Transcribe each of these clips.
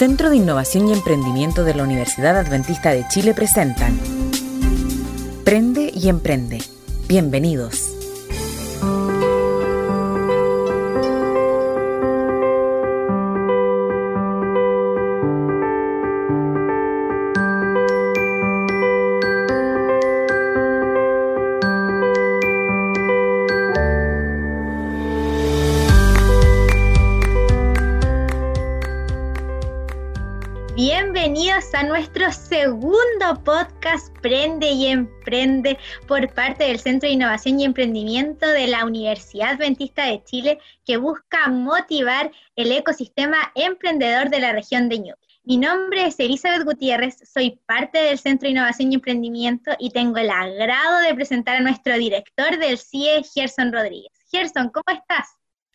Centro de Innovación y Emprendimiento de la Universidad Adventista de Chile presentan Prende y Emprende. Bienvenidos. Podcast Prende y Emprende por parte del Centro de Innovación y Emprendimiento de la Universidad Adventista de Chile que busca motivar el ecosistema emprendedor de la región de Ñuble. Mi nombre es Elizabeth Gutiérrez, soy parte del Centro de Innovación y Emprendimiento y tengo el agrado de presentar a nuestro director del CIE, Gerson Rodríguez. Gerson, ¿cómo estás?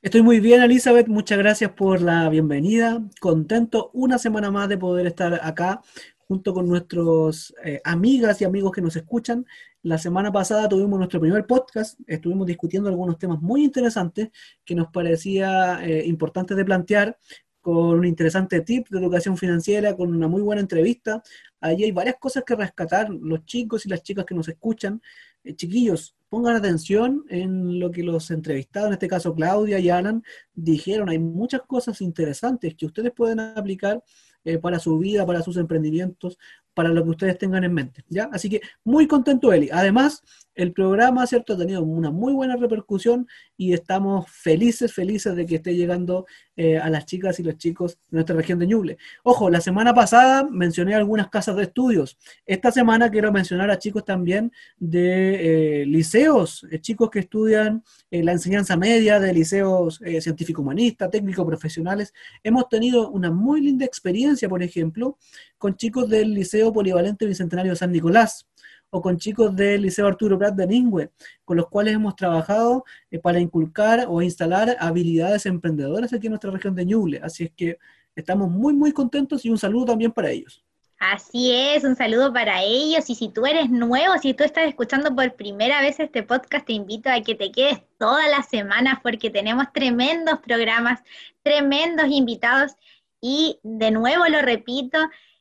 Estoy muy bien, Elizabeth. Muchas gracias por la bienvenida. Contento una semana más de poder estar acá junto con nuestros eh, amigas y amigos que nos escuchan. La semana pasada tuvimos nuestro primer podcast, estuvimos discutiendo algunos temas muy interesantes que nos parecía eh, importante de plantear con un interesante tip de educación financiera, con una muy buena entrevista. Allí hay varias cosas que rescatar, los chicos y las chicas que nos escuchan. Eh, chiquillos, pongan atención en lo que los entrevistados, en este caso Claudia y Alan, dijeron. Hay muchas cosas interesantes que ustedes pueden aplicar eh, para su vida, para sus emprendimientos, para lo que ustedes tengan en mente. ¿ya? Así que muy contento, Eli. Además, el programa, ¿cierto?, ha tenido una muy buena repercusión y estamos felices, felices de que esté llegando eh, a las chicas y los chicos de nuestra región de Ñuble. Ojo, la semana pasada mencioné algunas casas de estudios. Esta semana quiero mencionar a chicos también de eh, liceos, eh, chicos que estudian la enseñanza media de liceos científico-humanistas, técnico-profesionales. Hemos tenido una muy linda experiencia, por ejemplo, con chicos del Liceo Polivalente Bicentenario San Nicolás o con chicos del Liceo Arturo Prat de Ningüe, con los cuales hemos trabajado eh, para inculcar o instalar habilidades emprendedoras aquí en nuestra región de Ñuble. Así es que estamos muy, muy contentos y un saludo también para ellos. Así es, un saludo para ellos. Y si tú eres nuevo, si tú estás escuchando por primera vez este podcast, te invito a que te quedes todas las semanas porque tenemos tremendos programas, tremendos invitados. Y de nuevo lo repito,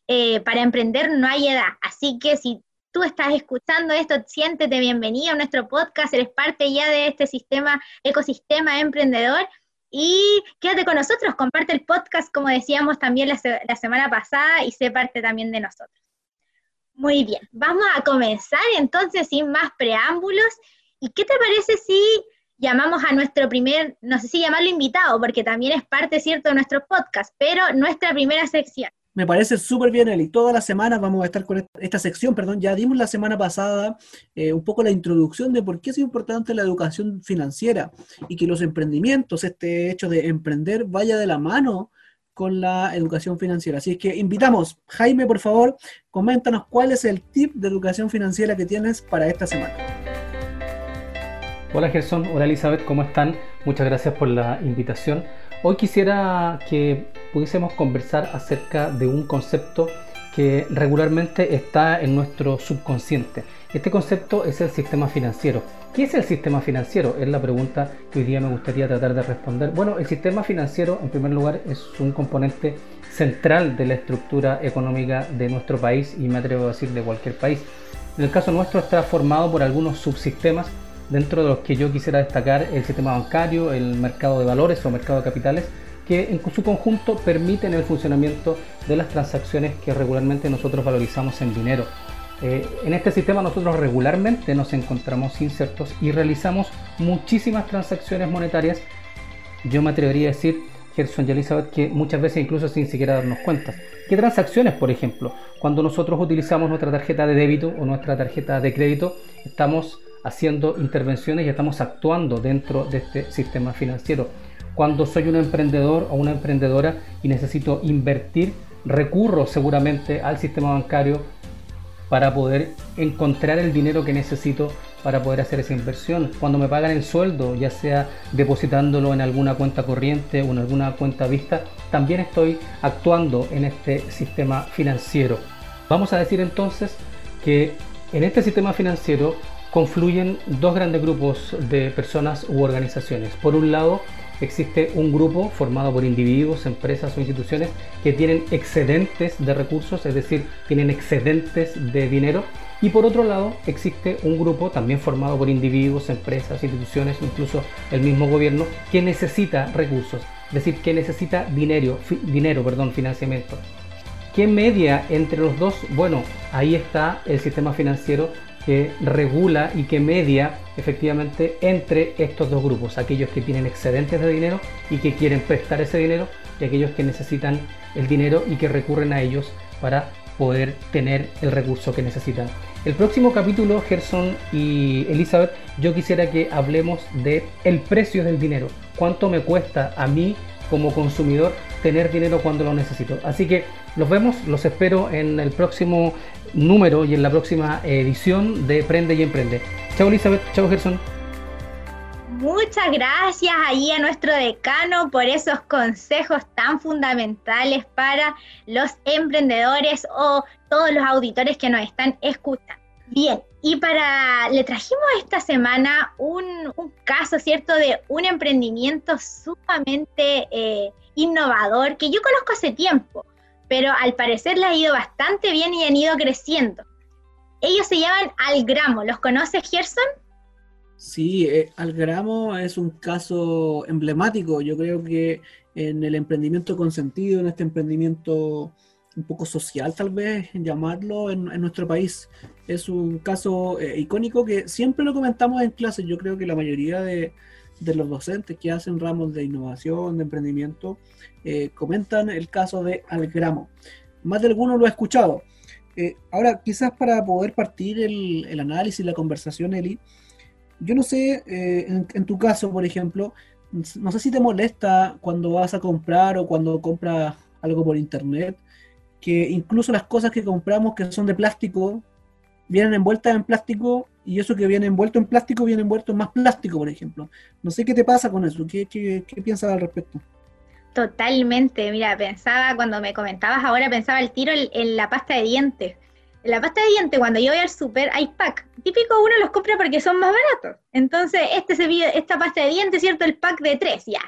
eh, para emprender no hay edad. Así que si tú estás escuchando esto, siéntete bienvenido a nuestro podcast, eres parte ya de este sistema, ecosistema emprendedor. Y quédate con nosotros, comparte el podcast, como decíamos también la, la semana pasada, y sé parte también de nosotros. Muy bien, vamos a comenzar entonces sin más preámbulos. ¿Y qué te parece si llamamos a nuestro primer, no sé si llamarlo invitado, porque también es parte, ¿cierto?, de nuestro podcast, pero nuestra primera sección. Me parece súper bien, Eli. Todas las semanas vamos a estar con esta sección, perdón, ya dimos la semana pasada eh, un poco la introducción de por qué es importante la educación financiera y que los emprendimientos, este hecho de emprender, vaya de la mano con la educación financiera. Así que invitamos, Jaime, por favor, coméntanos cuál es el tip de educación financiera que tienes para esta semana. Hola Gerson, hola Elizabeth, ¿cómo están? Muchas gracias por la invitación. Hoy quisiera que pudiésemos conversar acerca de un concepto que regularmente está en nuestro subconsciente. Este concepto es el sistema financiero. ¿Qué es el sistema financiero? Es la pregunta que hoy día me gustaría tratar de responder. Bueno, el sistema financiero en primer lugar es un componente central de la estructura económica de nuestro país y me atrevo a decir de cualquier país. En el caso nuestro está formado por algunos subsistemas dentro de los que yo quisiera destacar el sistema bancario, el mercado de valores o mercado de capitales, que en su conjunto permiten el funcionamiento de las transacciones que regularmente nosotros valorizamos en dinero. Eh, en este sistema nosotros regularmente nos encontramos insertos y realizamos muchísimas transacciones monetarias. Yo me atrevería a decir, Gerson y Elizabeth, que muchas veces incluso sin siquiera darnos cuenta. ¿Qué transacciones, por ejemplo? Cuando nosotros utilizamos nuestra tarjeta de débito o nuestra tarjeta de crédito, estamos haciendo intervenciones y estamos actuando dentro de este sistema financiero. Cuando soy un emprendedor o una emprendedora y necesito invertir, recurro seguramente al sistema bancario para poder encontrar el dinero que necesito para poder hacer esa inversión. Cuando me pagan el sueldo, ya sea depositándolo en alguna cuenta corriente o en alguna cuenta vista, también estoy actuando en este sistema financiero. Vamos a decir entonces que en este sistema financiero confluyen dos grandes grupos de personas u organizaciones. Por un lado, existe un grupo formado por individuos, empresas o instituciones que tienen excedentes de recursos, es decir, tienen excedentes de dinero. Y por otro lado, existe un grupo también formado por individuos, empresas, instituciones, incluso el mismo gobierno, que necesita recursos, es decir, que necesita dinero, dinero, perdón, financiamiento. ¿Qué media entre los dos? Bueno, ahí está el sistema financiero que regula y que media efectivamente entre estos dos grupos, aquellos que tienen excedentes de dinero y que quieren prestar ese dinero y aquellos que necesitan el dinero y que recurren a ellos para poder tener el recurso que necesitan. El próximo capítulo, Gerson y Elizabeth, yo quisiera que hablemos de el precio del dinero, cuánto me cuesta a mí como consumidor tener dinero cuando lo necesito. Así que los vemos, los espero en el próximo número y en la próxima edición de Prende y Emprende. Chao Elizabeth, chao Gerson. Muchas gracias ahí a nuestro decano por esos consejos tan fundamentales para los emprendedores o todos los auditores que nos están escuchando. Bien, y para, le trajimos esta semana un, caso, ¿cierto?, de un emprendimiento sumamente eh, innovador que yo conozco hace tiempo, pero al parecer le ha ido bastante bien y han ido creciendo. Ellos se llaman Algramo, ¿los conoces, Gerson? Sí, eh, Algramo es un caso emblemático, yo creo que en el emprendimiento consentido, en este emprendimiento un poco social tal vez, llamarlo en, nuestro país. Es un caso eh, icónico que siempre lo comentamos en clase, yo creo que la mayoría de, de los docentes que hacen ramos de innovación, de emprendimiento, eh, comentan el caso de Algramo. Más de alguno lo ha escuchado. Eh, ahora, quizás para poder partir el, el, análisis, la conversación, Eli, yo no sé, eh, en, tu caso, por ejemplo, no sé si te molesta cuando vas a comprar o cuando compras algo por internet, que incluso las cosas que compramos que son de plástico, vienen envueltas en plástico y eso que viene envuelto en plástico viene envuelto en más plástico, por ejemplo. No sé qué te pasa con eso, ¿qué, qué, qué piensas al respecto? Totalmente, mira, pensaba, cuando me comentabas ahora, pensaba el tiro en, la pasta de dientes. En la pasta de dientes, cuando yo voy al súper, hay pack. Típico uno los compra porque son más baratos. Entonces, este se esta pasta de dientes, ¿cierto? El pack de tres, ya.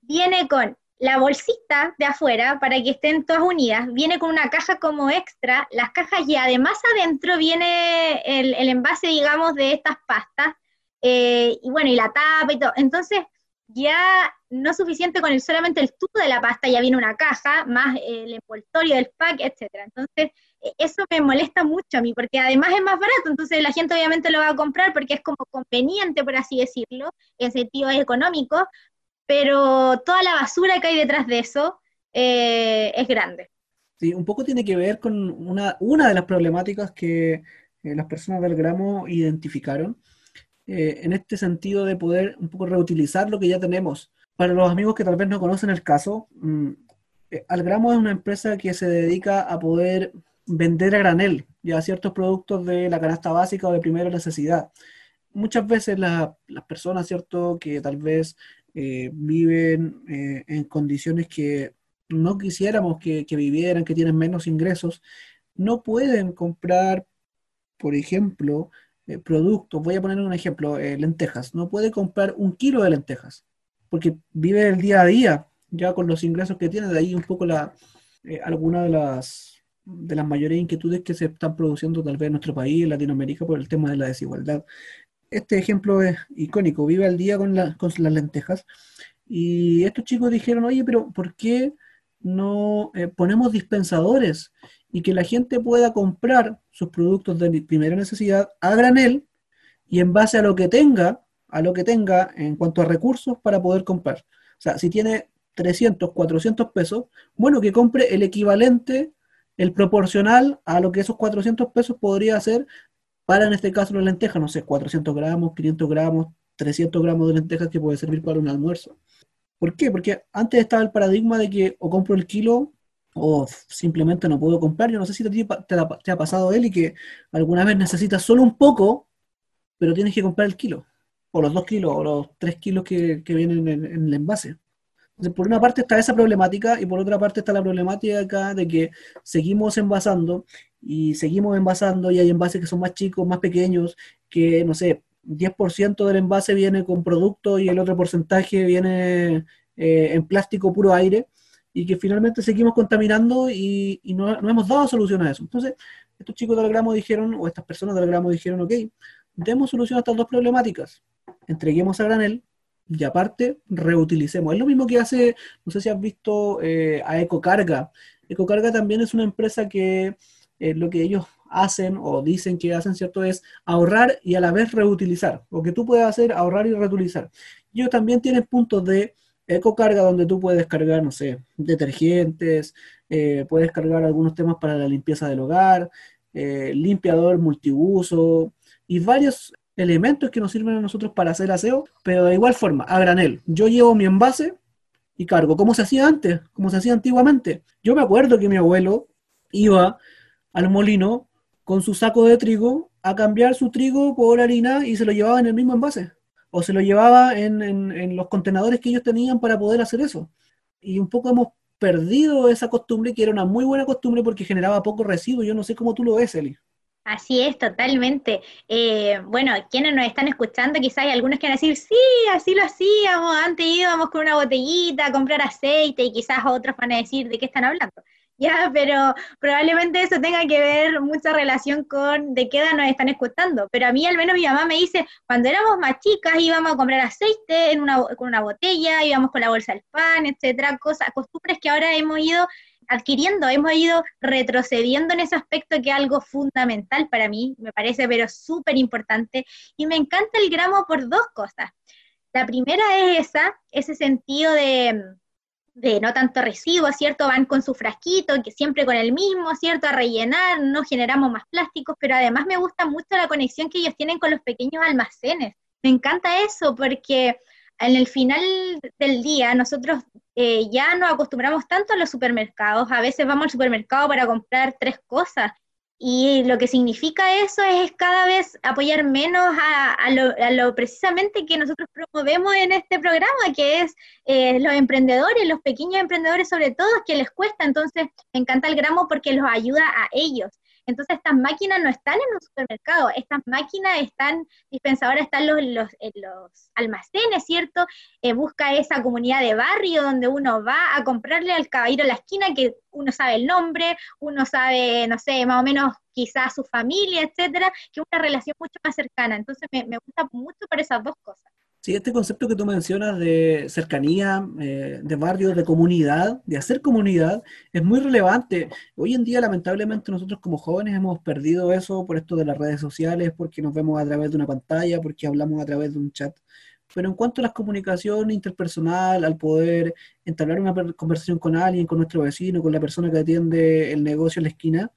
Viene con la bolsita de afuera para que estén todas unidas, viene con una caja como extra, las cajas y además adentro viene el, envase, digamos, de estas pastas, eh, y bueno, y la tapa y todo. Entonces, ya no es suficiente con el, solamente el tubo de la pasta, ya viene una caja, más el envoltorio del pack, etcétera. Entonces, e, eso me molesta mucho a mí, porque además es más barato, entonces la gente obviamente lo va a comprar porque es como conveniente, por así decirlo, en sentido económico, pero toda la basura que hay detrás de eso eh, es grande. Sí, un poco tiene que ver con una, una de las problemáticas que eh, las personas del gramo identificaron, eh, en este sentido de poder un poco reutilizar lo que ya tenemos. Para los amigos que tal vez no conocen el caso, mm, Algramo es una empresa que se dedica a poder vender a granel ya ciertos productos de la canasta básica o de primera necesidad. Muchas veces las personas, ¿cierto?, que tal vez eh, viven eh, en condiciones que no quisiéramos que, vivieran, que tienen menos ingresos, no pueden comprar, por ejemplo, eh, productos, voy a poner un ejemplo, lentejas, no puede comprar un kilo de lentejas, porque vive el día a día, ya con los ingresos que tiene, de ahí un poco la, alguna de las de las mayores inquietudes que se están produciendo tal vez en nuestro país, en Latinoamérica, por el tema de la desigualdad este ejemplo es icónico, vive al día con, con las lentejas. Y estos chicos dijeron, oye, pero ¿por qué no eh, ponemos dispensadores y que la gente pueda comprar sus productos de primera necesidad a granel y en base a lo que tenga, a lo que tenga en cuanto a recursos para poder comprar? O sea, si tiene 300, 400 pesos, bueno, que compre el equivalente, el proporcional a lo que esos 400 pesos podría ser para en este caso la lenteja, no sé, 400 gramos, 500 gramos, 300 gramos de lentejas que puede servir para un almuerzo. ¿Por qué? Porque antes estaba el paradigma de que o compro el kilo o simplemente no puedo comprar. Yo no sé si te, te, ha pasado él y que alguna vez necesitas solo un poco, pero tienes que comprar el kilo, o los dos kilos, o los tres kilos que, vienen en, en, el envase. Por una parte está esa problemática y por otra parte está la problemática acá de que seguimos envasando y seguimos envasando y hay envases que son más chicos, más pequeños, que no sé, 10% del envase viene con producto y el otro porcentaje viene eh, en plástico puro aire y que finalmente seguimos contaminando y, no, hemos dado solución a eso. Entonces, estos chicos del gramo dijeron, o estas personas del gramo dijeron, ok, demos solución a estas dos problemáticas, entreguemos a granel y aparte reutilicemos. Es lo mismo que hace, no sé si has visto eh, a Ecocarga. Ecocarga también es una empresa que eh, lo que ellos hacen o dicen que hacen, ¿cierto? Es ahorrar y a la vez reutilizar. Lo que tú puedes hacer, ahorrar y reutilizar. Ellos también tienen puntos de ecocarga donde tú puedes cargar, no sé, detergentes, eh, puedes cargar algunos temas para la limpieza del hogar, limpiador multiuso y varios elementos que nos sirven a nosotros para hacer aseo, pero de igual forma, a granel. Yo llevo mi envase y cargo, como se hacía antes, como se hacía antiguamente. Yo me acuerdo que mi abuelo iba al molino con su saco de trigo a cambiar su trigo por harina y se lo llevaba en el mismo envase. O se lo llevaba en, los contenedores que ellos tenían para poder hacer eso. Y un poco hemos perdido esa costumbre, que era una muy buena costumbre porque generaba poco residuo. Yo no sé cómo tú lo ves, Eli. Así es, totalmente. Eh, bueno, quienes nos están escuchando, quizás hay algunos que van a decir, sí, así lo hacíamos, antes íbamos con una botellita a comprar aceite y quizás otros van a decir, ¿de qué están hablando? Ya, pero probablemente eso tenga que ver mucha relación con de qué edad nos están escuchando. Pero a mí, al menos mi mamá me dice, cuando éramos más chicas íbamos a comprar aceite en una, con una botella, íbamos con la bolsa del pan, etcétera, cosas, costumbres que ahora hemos ido adquiriendo, hemos ido retrocediendo en ese aspecto que es algo fundamental para mí, me parece, pero súper importante. Y me encanta el gramo por dos cosas. La primera es esa, ese sentido de de no tanto residuo, ¿cierto? Van con su frasquito, que siempre con el mismo, ¿cierto? A rellenar, no generamos más plásticos, pero además me gusta mucho la conexión que ellos tienen con los pequeños almacenes. Me encanta eso porque en el final del día nosotros eh, ya nos acostumbramos tanto a los supermercados, a veces vamos al supermercado para comprar tres cosas y lo que significa eso es cada vez apoyar menos a, lo, precisamente que nosotros promovemos en este programa, que es eh, los emprendedores, los pequeños emprendedores sobre todo, que les cuesta. Entonces, me encanta el gramo porque los ayuda a ellos. Entonces estas máquinas no están en un supermercado, estas máquinas están, dispensadoras están los, en los almacenes, ¿cierto? Eh, busca esa comunidad de barrio donde uno va a comprarle al caballero a la esquina que uno sabe el nombre, uno sabe, no sé, más o menos quizás su familia, etcétera, que una relación mucho más cercana. Entonces me, me gusta mucho por esas dos cosas. Sí, este concepto que tú mencionas de cercanía, eh, de barrio, de comunidad, de hacer comunidad, es muy relevante. Hoy en día, lamentablemente, nosotros como jóvenes hemos perdido eso por esto de las redes sociales, porque nos vemos a través de una pantalla, porque hablamos a través de un chat. Pero en cuanto a la comunicación interpersonal, al poder entablar una conversación con alguien, con nuestro vecino, con la persona que atiende el negocio en la esquina,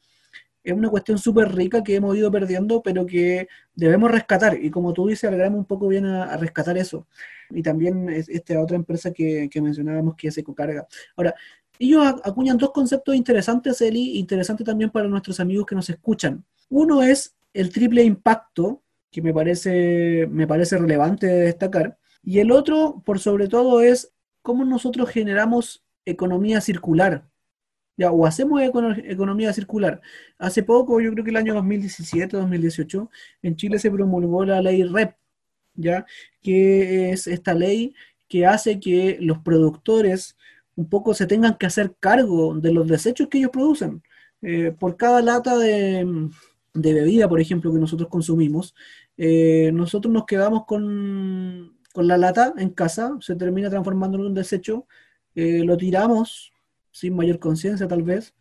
es una cuestión súper rica que hemos ido perdiendo, pero que debemos rescatar. Y como tú dices, alegramos un poco bien a, rescatar eso. Y también esta otra empresa que, mencionábamos que es Ecocarga. Ahora, ellos acuñan dos conceptos interesantes, Eli, interesantes también para nuestros amigos que nos escuchan. Uno es el triple impacto, que me parece, me parece relevante de destacar. Y el otro, por sobre todo, es cómo nosotros generamos economía circular o hacemos economía circular. Hace poco, yo creo que el año 2017, 2018, en Chile se promulgó la ley REP, ¿ya? que es esta ley que hace que los productores un poco se tengan que hacer cargo de los desechos que ellos producen. Eh, por cada lata de, bebida, por ejemplo, que nosotros consumimos, eh, nosotros nos quedamos con, la lata en casa, se termina transformando en un desecho, eh, lo tiramos sin mayor conciencia tal vez,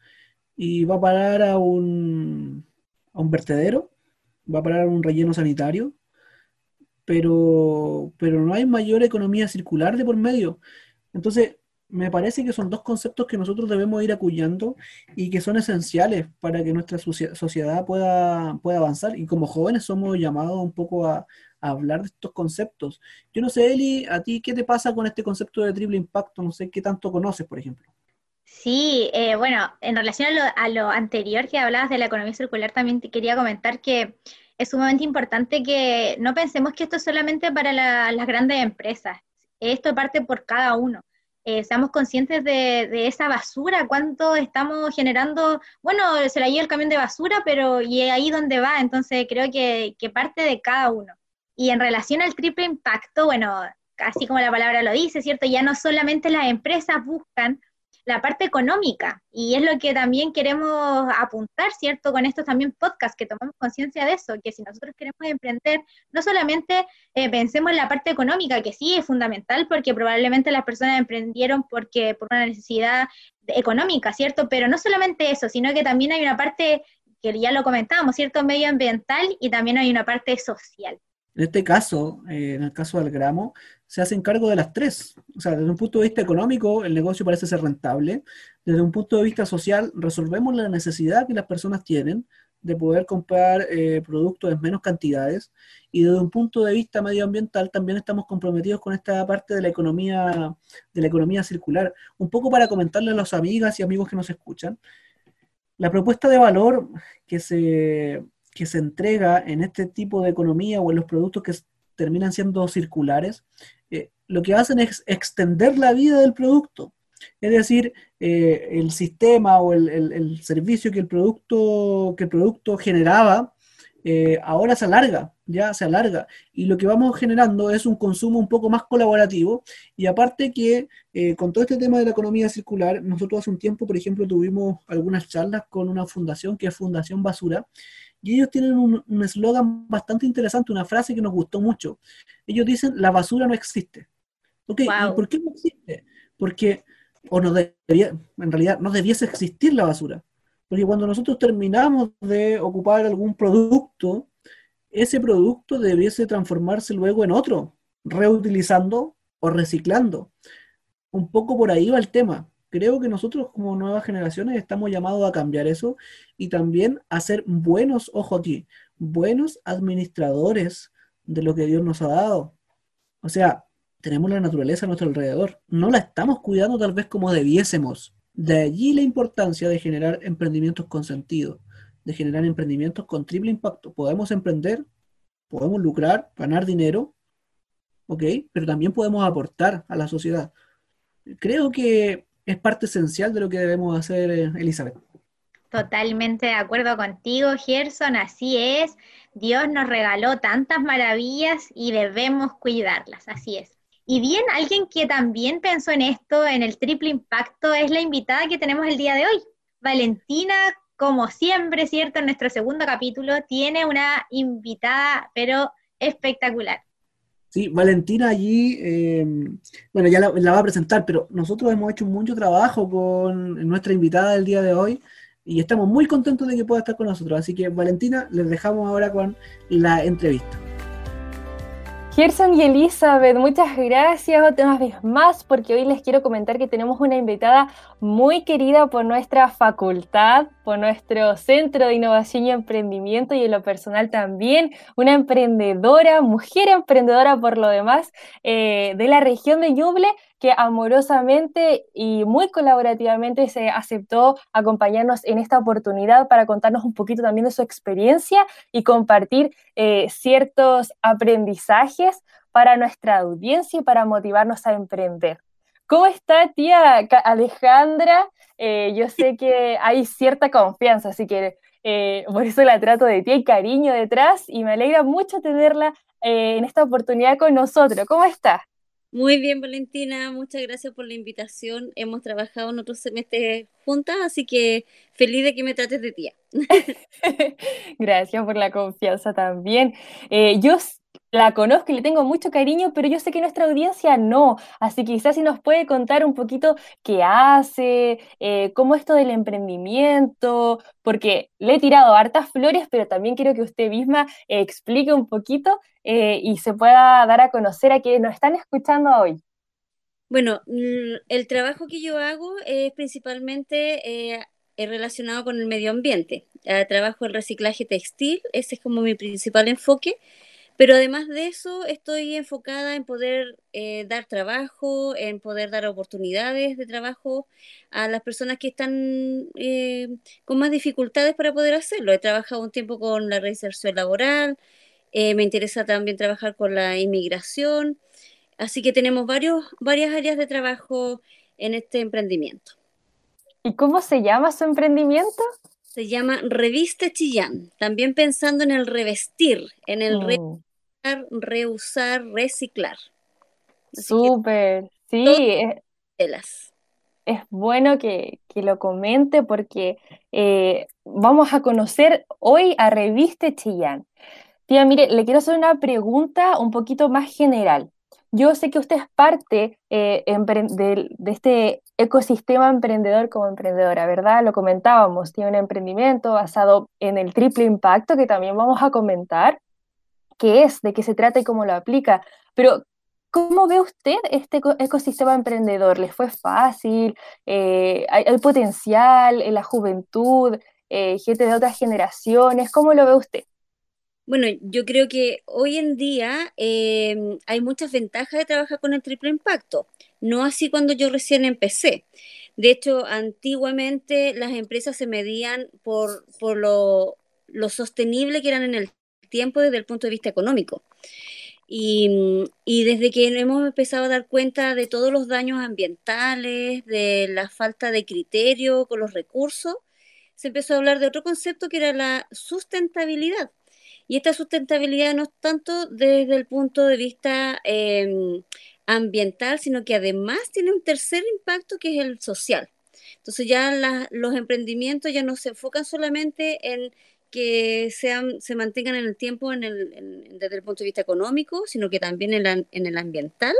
y va a parar a un, a un vertedero, va a parar a un relleno sanitario, pero, pero no hay mayor economía circular de por medio. Entonces, me parece que son dos conceptos que nosotros debemos ir acuñando y que son esenciales para que nuestra sociedad pueda, pueda avanzar. Y como jóvenes somos llamados un poco a, a, hablar de estos conceptos. Yo no sé, Eli, a ti, ¿qué te pasa con este concepto de triple impacto? No sé qué tanto conoces, por ejemplo. Sí, eh, bueno, en relación a lo, anterior que hablabas de la economía circular, también te quería comentar que es sumamente importante que no pensemos que esto es solamente para las grandes empresas, esto parte por cada uno. Eh, seamos conscientes de, esa basura, cuánto estamos generando, bueno, se la lleva el camión de basura, pero y ahí donde va, entonces creo que, que parte de cada uno. Y en relación al triple impacto, bueno, así como la palabra lo dice, ¿cierto? Ya no solamente las empresas buscan la parte económica, y es lo que también queremos apuntar, ¿cierto? Con estos también podcasts, que tomamos conciencia de eso, que si nosotros queremos emprender, no solamente eh, pensemos en la parte económica, que sí es fundamental, porque probablemente las personas emprendieron porque por una necesidad económica, ¿cierto? Pero no solamente eso, sino que también hay una parte que ya lo comentábamos, ¿cierto? Medioambiental y también hay una parte social. En este caso, eh, en el caso del gramo, se hacen cargo de las tres. O sea, desde un punto de vista económico, el negocio parece ser rentable. Desde un punto de vista social, resolvemos la necesidad que las personas tienen de poder comprar eh, productos en menos cantidades. Y desde un punto de vista medioambiental, también estamos comprometidos con esta parte de la economía, de la economía circular. Un poco para comentarle a las amigas y amigos que nos escuchan. La propuesta de valor que se que se entrega en este tipo de economía o en los productos que terminan siendo circulares, eh, lo que hacen es extender la vida del producto. Es decir, eh, el sistema o el, servicio que el producto, que producto generaba, eh, ahora se alarga, ya se alarga. Y lo que vamos generando es un consumo un poco más colaborativo. Y aparte que con todo este tema de la economía circular, nosotros hace un tiempo, por ejemplo, tuvimos algunas charlas con una fundación que es Fundación Basura, y ellos tienen un eslogan bastante interesante, una frase que nos gustó mucho. Ellos dicen, la basura no existe. ¿Ok? ¿Y por qué no existe? Porque, o no debería, en realidad, no debiese existir la basura. Porque cuando nosotros terminamos de ocupar algún producto, ese producto debiese transformarse luego en otro, reutilizando o reciclando. Un poco por ahí va el tema creo que nosotros como nuevas generaciones estamos llamados a cambiar eso y también a ser buenos, ojo aquí, buenos administradores de lo que Dios nos ha dado. O sea, tenemos la naturaleza a nuestro alrededor, no la estamos cuidando tal vez como debiésemos. De allí la importancia de generar emprendimientos con sentido, de generar emprendimientos con triple impacto. Podemos emprender, podemos lucrar, ganar dinero, ¿ok? Pero también podemos aportar a la sociedad. Creo que es parte esencial de lo que debemos hacer, eh, Elizabeth. Totalmente de acuerdo contigo, Gerson, así es. Dios nos regaló tantas maravillas y debemos cuidarlas, así es. Y bien, alguien que también pensó en esto, en el triple impacto, es la invitada que tenemos el día de hoy. Valentina, como siempre, ¿cierto? En nuestro segundo capítulo, tiene una invitada, pero espectacular. Sí, Valentina allí, eh, bueno, ya la, va a presentar, pero nosotros hemos hecho mucho trabajo con nuestra invitada del día de hoy y estamos muy contentos de que pueda estar con nosotros. Así que, Valentina, les dejamos ahora con la entrevista. Gerson y Elizabeth, muchas gracias otra vez más porque hoy les quiero comentar que tenemos una invitada muy querida por nuestra facultad, por nuestro Centro de Innovación y Emprendimiento y en lo personal también, una emprendedora, mujer emprendedora por lo demás, eh, de la región de Ñuble, que amorosamente y muy colaborativamente se aceptó acompañarnos en esta oportunidad para contarnos un poquito también de su experiencia y compartir eh, ciertos aprendizajes para nuestra audiencia y para motivarnos a emprender. ¿Cómo está, tía Alejandra? Eh, yo sé que hay cierta confianza, así que eh, por eso la trato de tía y cariño detrás y me alegra mucho tenerla en esta oportunidad con nosotros. ¿Cómo está? Muy bien, Valentina, muchas gracias por la invitación. Hemos trabajado en otros semestres juntas, así que feliz de que me trates de tía. gracias por la confianza también. Eh, yo la conozco y le tengo mucho cariño, pero yo sé que nuestra audiencia no. Así que quizás si nos puede contar un poquito qué hace, eh, cómo esto del emprendimiento, porque le he tirado hartas flores, pero también quiero que usted misma explique un poquito eh, y se pueda dar a conocer a quienes nos están escuchando hoy. Bueno, mm, el trabajo que yo hago es principalmente eh, relacionado con el medio ambiente. trabajo en reciclaje textil, ese es como mi principal enfoque pero además de eso, estoy enfocada en poder eh, dar trabajo, en poder dar oportunidades de trabajo a las personas que están eh, con más dificultades para poder hacerlo. He trabajado un tiempo con la reinserción laboral, eh, me interesa también trabajar con la inmigración, así que tenemos varios, varias áreas de trabajo en este emprendimiento. ¿Y cómo se llama su emprendimiento? Se llama Revista Chillán, también pensando en el revestir, en el... Mm reusar, reciclar. Súper, sí, es, es, bueno que, lo comente porque eh, vamos a conocer hoy a Reviste Chillán. Tía, mire, le quiero hacer una pregunta un poquito más general. Yo sé que usted es parte eh, de, este ecosistema emprendedor como emprendedora, ¿verdad? Lo comentábamos, tiene un emprendimiento basado en el triple impacto que también vamos a comentar qué es, de qué se trata y cómo lo aplica. Pero, ¿cómo ve usted este ecosistema emprendedor? ¿Les fue fácil? Eh, ¿hay, potencial en la juventud? Eh, ¿Gente de otras generaciones? ¿Cómo lo ve usted? Bueno, yo creo que hoy en día em, hay muchas ventajas de trabajar con el triple impacto, no así cuando yo recién empecé. De hecho, antiguamente las empresas se medían por, por lo, lo sostenible que eran en el tiempo desde el punto de vista económico. Y, desde que hemos empezado a dar cuenta de todos los daños ambientales, de la falta de criterio con los recursos, se empezó a hablar de otro concepto que era la sustentabilidad. Y esta sustentabilidad no es tanto desde el punto de vista em, ambiental, sino que además tiene un tercer impacto que es el social. Entonces ya los emprendimientos ya no se enfocan solamente en que sean, se mantengan en el tiempo en el, desde el punto de vista económico, sino que también en, el ambiental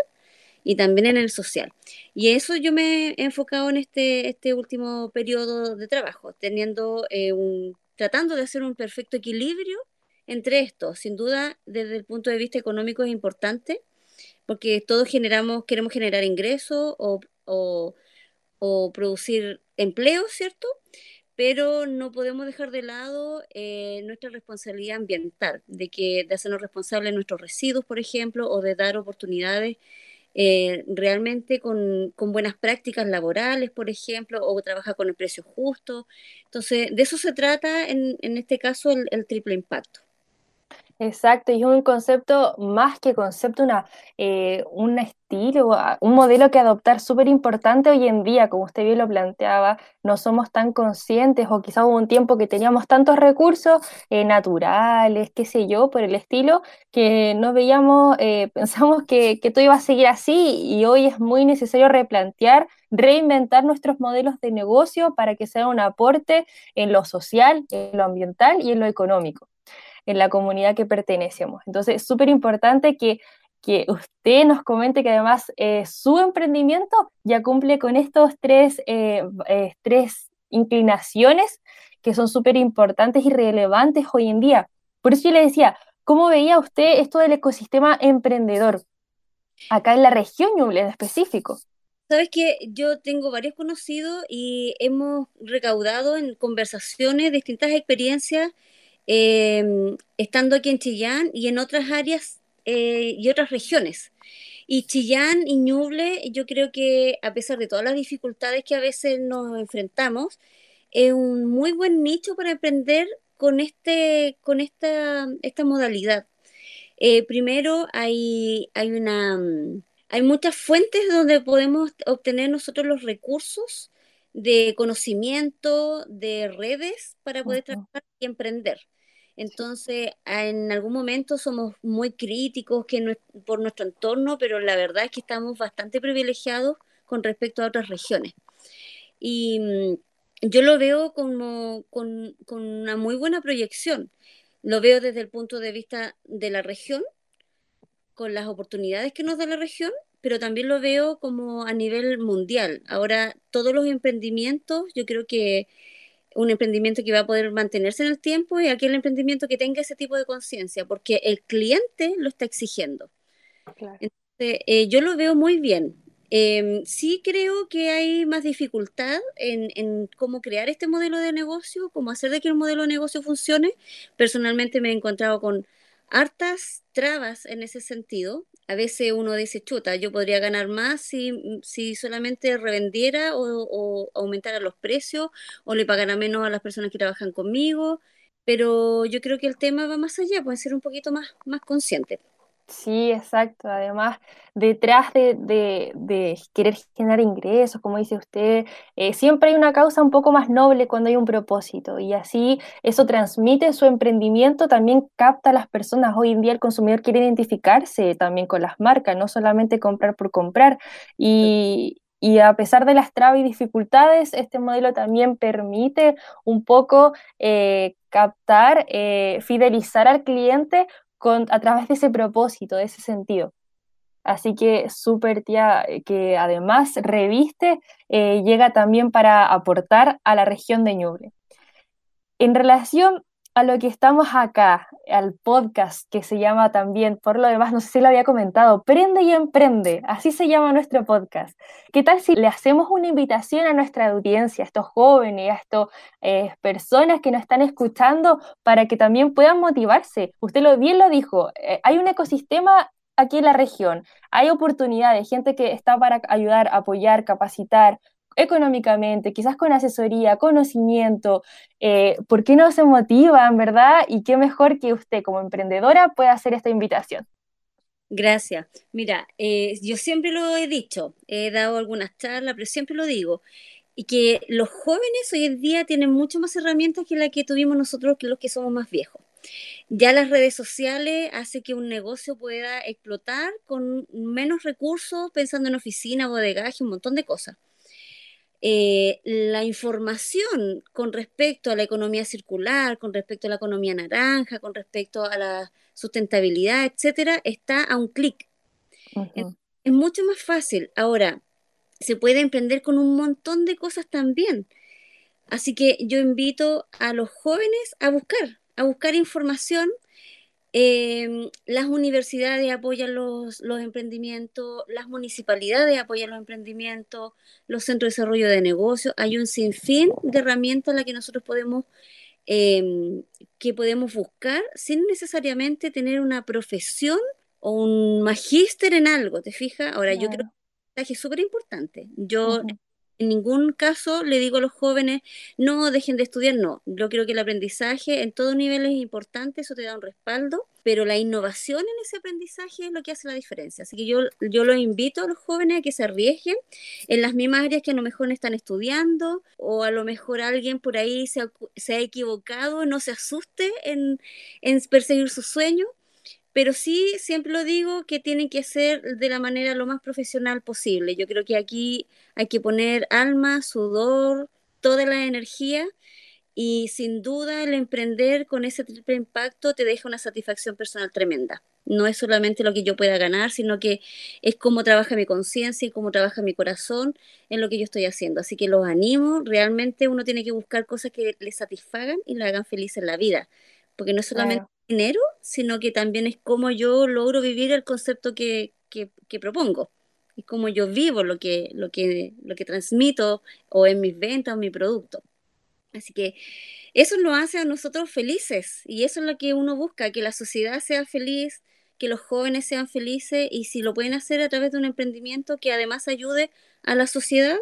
y también en el social. Y eso yo me he enfocado en este, este último periodo de trabajo, teniendo eh, un, tratando de hacer un perfecto equilibrio entre esto. Sin duda, desde el punto de vista económico es importante, porque todos generamos, queremos generar ingresos o, o, producir empleo, ¿cierto? Pero no podemos dejar de lado eh, nuestra responsabilidad ambiental, de, que, de hacernos responsables de nuestros residuos, por ejemplo, o de dar oportunidades eh, realmente con, con, buenas prácticas laborales, por ejemplo, o trabajar con el precio justo. Entonces, de eso se trata en, en este caso el triple impacto. Exacto, y es un concepto más que concepto, una, eh, un estilo, un modelo que adoptar súper importante hoy en día, como usted bien lo planteaba, no somos tan conscientes o quizás hubo un tiempo que teníamos tantos recursos eh, naturales, qué sé yo, por el estilo, que no veíamos, eh, pensamos que, que todo iba a seguir así y hoy es muy necesario replantear, reinventar nuestros modelos de negocio para que sea un aporte en lo social, en lo ambiental y en lo económico en la comunidad que pertenecemos. Entonces, es súper importante que, que usted nos comente que además eh, su emprendimiento ya cumple con estos tres, eh, eh, tres inclinaciones que son súper importantes y relevantes hoy en día. Por eso yo le decía, ¿cómo veía usted esto del ecosistema emprendedor acá en la región Ñuble en específico? Sabes que yo tengo varios conocidos y hemos recaudado en conversaciones distintas experiencias Em, estando aquí en Chillán y en otras áreas eh, y otras regiones. Y Chillán y Ñuble, yo creo que a pesar de todas las dificultades que a veces nos enfrentamos, es un muy buen nicho para emprender con, este, con esta, esta modalidad. Eh, primero, hay, hay, una, hay muchas fuentes donde podemos obtener nosotros los recursos de conocimiento, de redes para poder trabajar y emprender. Entonces, en algún momento somos muy críticos que por nuestro entorno, pero la verdad es que estamos bastante privilegiados con respecto a otras regiones. Y mm, yo lo veo como con, con una muy buena proyección. Lo veo desde el punto de vista de la región, con las oportunidades que nos da la región, pero también lo veo como a nivel mundial. Ahora, todos los emprendimientos, yo creo que un emprendimiento que va a poder mantenerse en el tiempo y aquel emprendimiento que tenga ese tipo de conciencia, porque el cliente lo está exigiendo. Entonces, eh, yo lo veo muy bien. Em, sí creo que hay más dificultad en, en, cómo crear este modelo de negocio, cómo hacer de que el modelo de negocio funcione. Personalmente me he encontrado con hartas trabas en ese sentido. A veces uno dice, chuta, yo podría ganar más si, si solamente revendiera o, aumentara los precios o le pagara menos a las personas que trabajan conmigo, pero yo creo que el tema va más allá, puede ser un poquito más, más. Sí, exacto. Además, detrás de, querer generar ingresos, como dice usted, eh, siempre hay una causa un poco más noble cuando hay un propósito y así eso transmite su emprendimiento, también capta a las personas. Hoy en día el consumidor quiere identificarse también con las marcas, no solamente comprar por comprar. Y, a pesar de las trabas y dificultades, este modelo también permite un poco eh, captar, eh, fidelizar al cliente a través de ese propósito, de ese sentido. Así que súper tía, que además reviste, eh, llega también para aportar a la región de Ñuble. En relación a lo que estamos acá, al podcast que se llama también, por lo demás, no sé si lo había comentado, Prende y Emprende, así se llama nuestro podcast. ¿Qué tal si le hacemos una invitación a nuestra audiencia, a estos jóvenes, a estas eh, personas que nos están escuchando, para que también puedan motivarse? Usted lo, bien lo dijo, eh, hay un ecosistema aquí en la región, hay oportunidades, gente que está para ayudar, apoyar, capacitar, económicamente, quizás con asesoría, conocimiento, eh, ¿por qué no se motivan, verdad? Y qué mejor que usted como emprendedora pueda hacer esta invitación. Gracias. Mira, eh, yo siempre lo he dicho, he dado algunas charlas, pero siempre lo digo, y que los jóvenes hoy en día tienen mucho más herramientas que las que tuvimos nosotros que los que somos más viejos. Ya las redes sociales hacen que un negocio pueda explotar con menos recursos, pensando en oficina, bodegaje, un montón de cosas. Eh, la información con respecto a la economía circular, con respecto a la economía naranja, con respecto a la sustentabilidad, etcétera, está a un clic. es, mucho más fácil. Ahora, se puede emprender con un montón de cosas también. Así que yo invito a los jóvenes a buscar, a buscar información Em, las universidades apoyan los, emprendimientos, las municipalidades apoyan los emprendimientos, los centros de desarrollo de negocios. Hay un sinfín de herramientas en las que nosotros podemos, em, que podemos buscar sin necesariamente tener una profesión o un magíster en algo, ¿te fijas? Ahora, yo creo que es súper importante. Yo en ningún caso le digo a los jóvenes, no dejen de estudiar, no. Yo creo que el aprendizaje en todo nivel es importante, eso te da un respaldo, pero la innovación en ese aprendizaje es lo que hace la diferencia. Así que yo, yo los invito a los jóvenes a que se arriesguen en las mismas áreas que a lo mejor están estudiando, o a lo mejor alguien por ahí se ha, se ha equivocado, no se asuste en, en perseguir sus sueños pero sí, siempre lo digo, que tienen que ser de la manera lo más profesional posible. Yo creo que aquí hay que poner alma, sudor, toda la energía y sin duda el emprender con ese triple impacto te deja una satisfacción personal tremenda. No es solamente lo que yo pueda ganar, sino que es cómo trabaja mi conciencia y cómo trabaja mi corazón en lo que yo estoy haciendo. Así que los animo, realmente uno tiene que buscar cosas que le satisfagan y le hagan feliz en la vida, porque no es solamente dinero, sino que también es cómo yo logro vivir el concepto que, propongo. Es cómo yo vivo lo que, lo, que, lo que transmito o en mis ventas o mi producto. Así que eso nos hace a nosotros felices y eso es lo que uno busca, que la sociedad sea feliz, que los jóvenes sean felices y si lo pueden hacer a través de un emprendimiento que además ayude a la sociedad,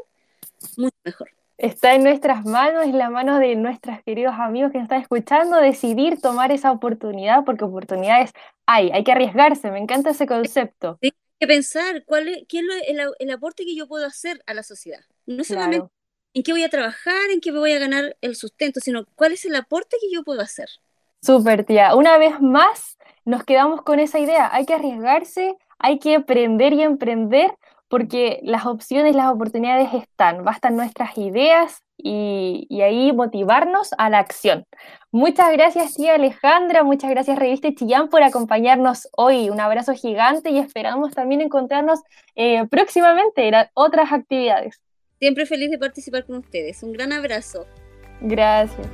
mucho mejor está en nuestras manos, en la mano de nuestros queridos amigos que nos están escuchando, decidir tomar esa oportunidad, porque oportunidades hay, hay que arriesgarse, me encanta ese concepto. hay que pensar cuál es, qué es el, aporte que yo puedo hacer a la sociedad. No solamente en qué voy a trabajar, en qué me voy a ganar el sustento, sino cuál es el aporte que yo puedo hacer. Súper, tía. Una vez más, nos quedamos con esa idea. Hay que arriesgarse, hay que aprender y emprender porque las opciones, las oportunidades están, bastan nuestras ideas y, ahí motivarnos a la acción. Muchas gracias, tía Alejandra, muchas gracias, Revista Chillán, por acompañarnos hoy. Un abrazo gigante y esperamos también encontrarnos eh, próximamente en otras actividades. Siempre feliz de participar con ustedes. Un gran abrazo. Gracias.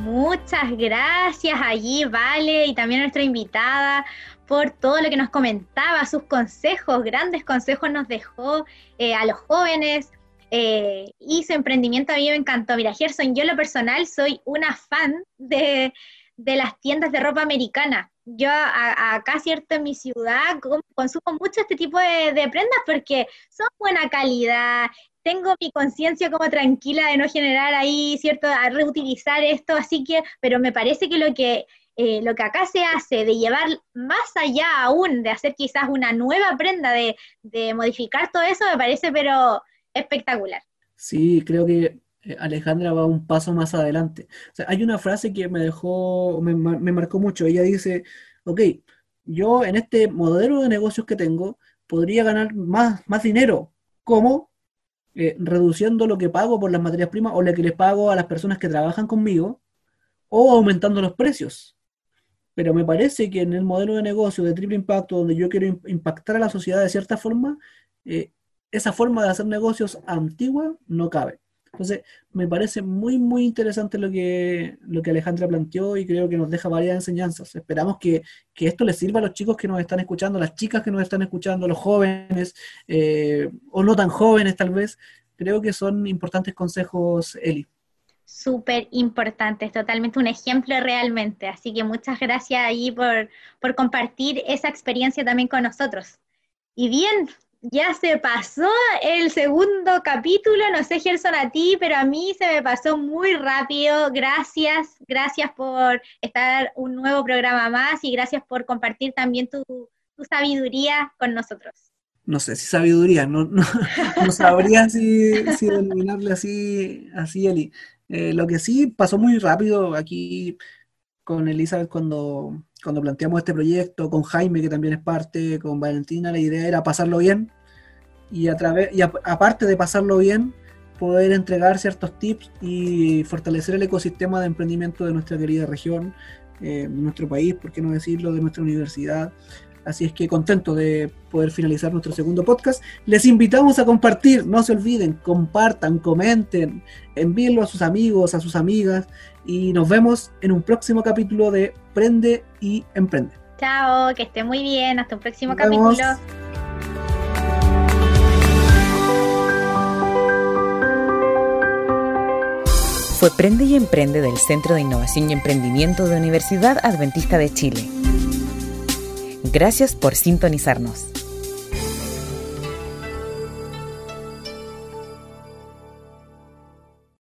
Muchas gracias allí, Vale, y también a nuestra invitada por todo lo que nos comentaba, sus consejos, grandes consejos nos dejó eh, a los jóvenes eh, y su emprendimiento a mí me encantó. Mira, Gerson, yo lo personal soy una fan de, las tiendas de ropa americana. Yo acá, cierto, en mi ciudad consumo mucho este tipo de, de prendas porque son buena calidad, tengo mi conciencia como tranquila de no generar ahí, ¿cierto?, a reutilizar esto, así que, pero me parece que lo que eh, lo que acá se hace de llevar más allá aún, de hacer quizás una nueva prenda, de, modificar todo eso, me parece pero espectacular. Sí, creo que eh, Alejandra va un paso más adelante. O sea, hay una frase que me dejó, me, me marcó mucho. Ella dice, ok, yo en este modelo de negocios que tengo podría ganar más, más dinero. ¿Cómo? Eh, reduciendo lo que pago por las materias primas o lo que les pago a las personas que trabajan conmigo o aumentando los precios. Pero me parece que en el modelo de negocio de triple impacto, donde yo quiero impactar a la sociedad de cierta forma, eh, esa forma de hacer negocios antigua no cabe. Entonces, me parece muy, muy interesante lo que, lo que Alejandra planteó y creo que nos deja varias enseñanzas. Esperamos que, esto les sirva a los chicos que nos están escuchando, las chicas que nos están escuchando, los jóvenes eh, o no tan jóvenes tal vez. Creo que son importantes consejos, Eli. Súper importantes, totalmente un ejemplo realmente. Así que muchas gracias ahí por, por compartir esa experiencia también con nosotros. Y bien, ya se pasó el segundo capítulo, no sé Gerson a ti, pero a mí se me pasó muy rápido. Gracias, gracias por estar un nuevo programa más y gracias por compartir también tu, sabiduría con nosotros. No sé si sabiduría, no, no, sabría si, si denominarle así, así Eli. Eh, lo que sí pasó muy rápido aquí con Elizabeth cuando, cuando planteamos este proyecto, con Jaime, que también es parte, con Valentina, la idea era pasarlo bien y, a través, y aparte de pasarlo bien, poder entregar ciertos tips y fortalecer el ecosistema de emprendimiento de nuestra querida región, eh, nuestro país, por qué no decirlo, de nuestra universidad. Así es que contento de poder finalizar nuestro segundo podcast. Les invitamos a compartir, no se olviden, compartan, comenten, envíenlo a sus amigos, a sus amigas y nos vemos en un próximo capítulo de Prende y Emprende. Chao, que esté muy bien, hasta un próximo capítulo. Fue Prende y Emprende del Centro de Innovación y Emprendimiento de Universidad Adventista de Chile. Gracias por sintonizarnos.